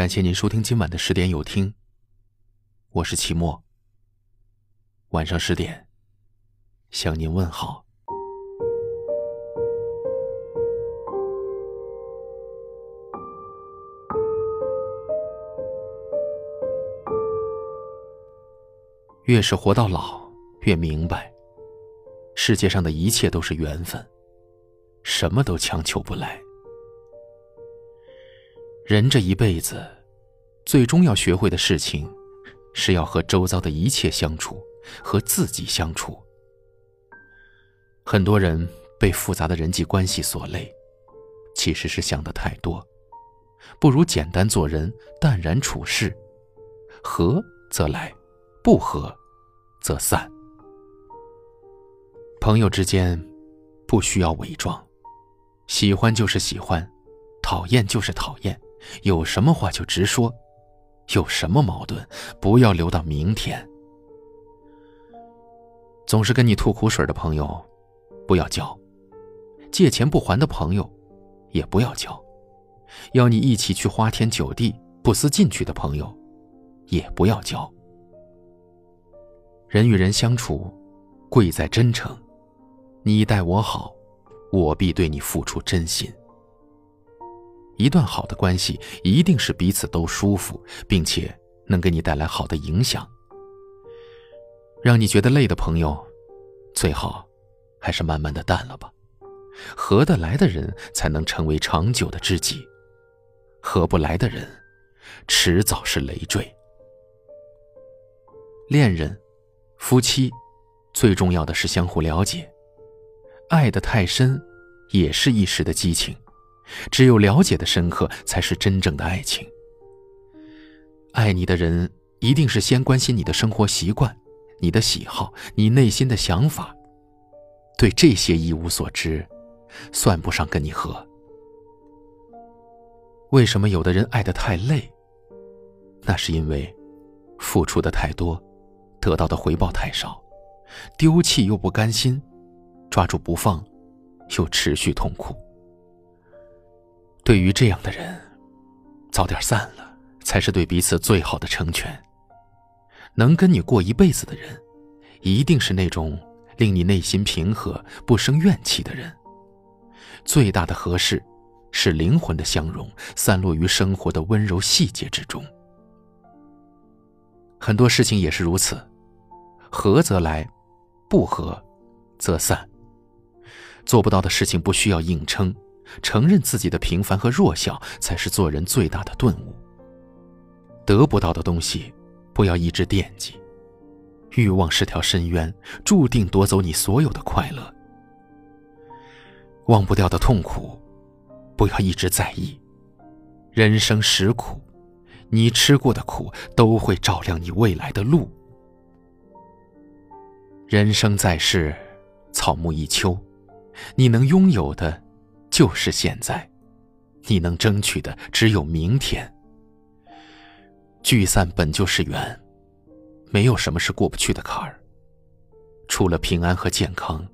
感谢您收听今晚的十点有听。我是齐墨。晚上十点，向您问好。越是活到老，越明白，世界上的一切都是缘分，什么都强求不来。人这一辈子，最终要学会的事情，是要和周遭的一切相处，和自己相处。很多人被复杂的人际关系所累，其实是想的太多，不如简单做人，淡然处事，合则来，不合则散。朋友之间，不需要伪装，喜欢就是喜欢，讨厌就是讨厌。有什么话就直说，有什么矛盾不要留到明天。总是跟你吐苦水的朋友，不要交；借钱不还的朋友，也不要交；要你一起去花天酒地、不思进取的朋友，也不要交。人与人相处，贵在真诚。你待我好，我必对你付出真心。一段好的关系，一定是彼此都舒服，并且能给你带来好的影响。让你觉得累的朋友，最好还是慢慢的淡了吧。合得来的人才能成为长久的知己，合不来的人，迟早是累赘。恋人、夫妻，最重要的是相互了解。爱的太深，也是一时的激情。只有了解的深刻，才是真正的爱情。爱你的人，一定是先关心你的生活习惯、你的喜好、你内心的想法。对这些一无所知，算不上跟你合。为什么有的人爱得太累？那是因为付出的太多，得到的回报太少，丢弃又不甘心，抓住不放，又持续痛苦。对于这样的人，早点散了，才是对彼此最好的成全。能跟你过一辈子的人，一定是那种令你内心平和、不生怨气的人。最大的合适，是灵魂的相融，散落于生活的温柔细节之中。很多事情也是如此，合则来，不合则散。做不到的事情，不需要硬撑。承认自己的平凡和弱小，才是做人最大的顿悟。得不到的东西，不要一直惦记。欲望是条深渊，注定夺走你所有的快乐。忘不掉的痛苦，不要一直在意。人生实苦，你吃过的苦，都会照亮你未来的路。人生在世，草木一秋，你能拥有的。就是现在，你能争取的只有明天。聚散本就是缘，没有什么是过不去的坎儿。除了平安和健康，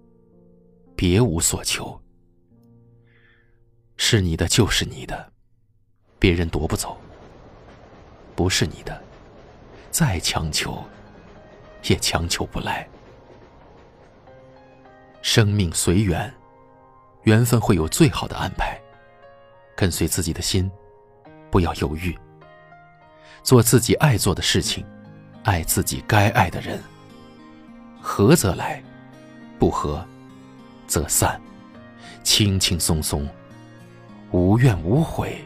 别无所求。是你的就是你的，别人夺不走。不是你的，再强求，也强求不来。生命随缘。缘分会有最好的安排，跟随自己的心，不要犹豫。做自己爱做的事情，爱自己该爱的人。合则来，不合则散，轻轻松松，无怨无悔，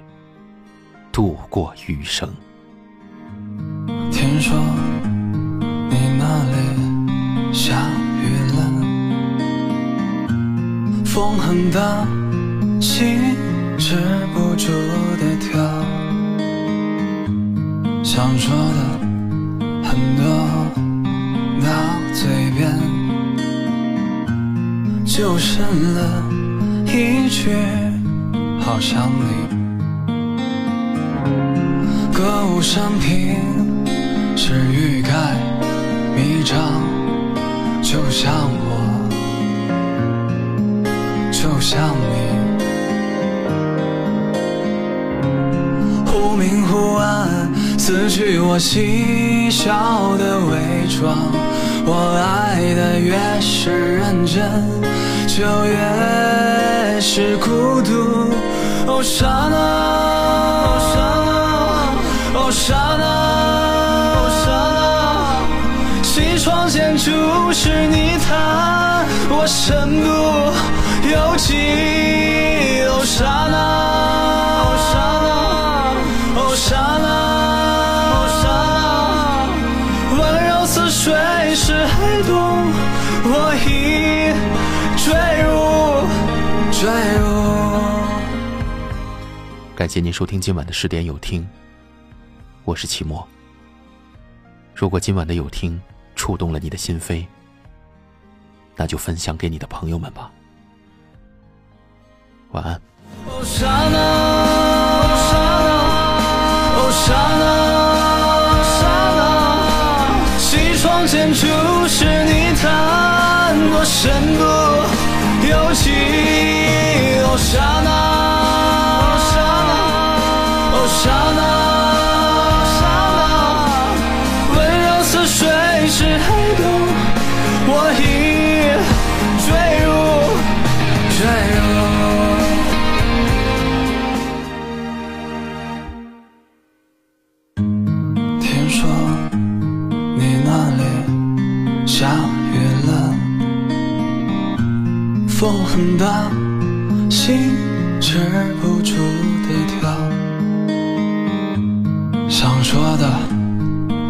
度过余生。听说你那里下。风很大，心止不住的跳，想说的很多到嘴边，就剩了一句好想你。歌舞升平是欲盖弥彰，就像我。像你忽明忽暗。撕去我细小的伪装。我爱的越是认真，就越是孤独。哦，刹那，哦，刹那，哦，刹那，哦，刹那，西窗前注视你他，我身不由己。哦，刹那，哦，刹那，哦，刹那，哦，刹那，温柔似水是黑洞，我已坠入，坠入。感谢您收听今晚的十点有听，我是齐墨。如果今晚的有听触动了你的心扉，那就分享给你的朋友们吧。晚安。哦，刹那，哦，刹那，哦，刹那，刹那，起床前注视你他，我身不由己。哦，刹那，很大，心止不住地跳。想说的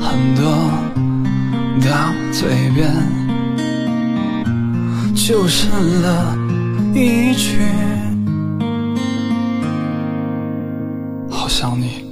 很多，到嘴边就剩了一句：好想你。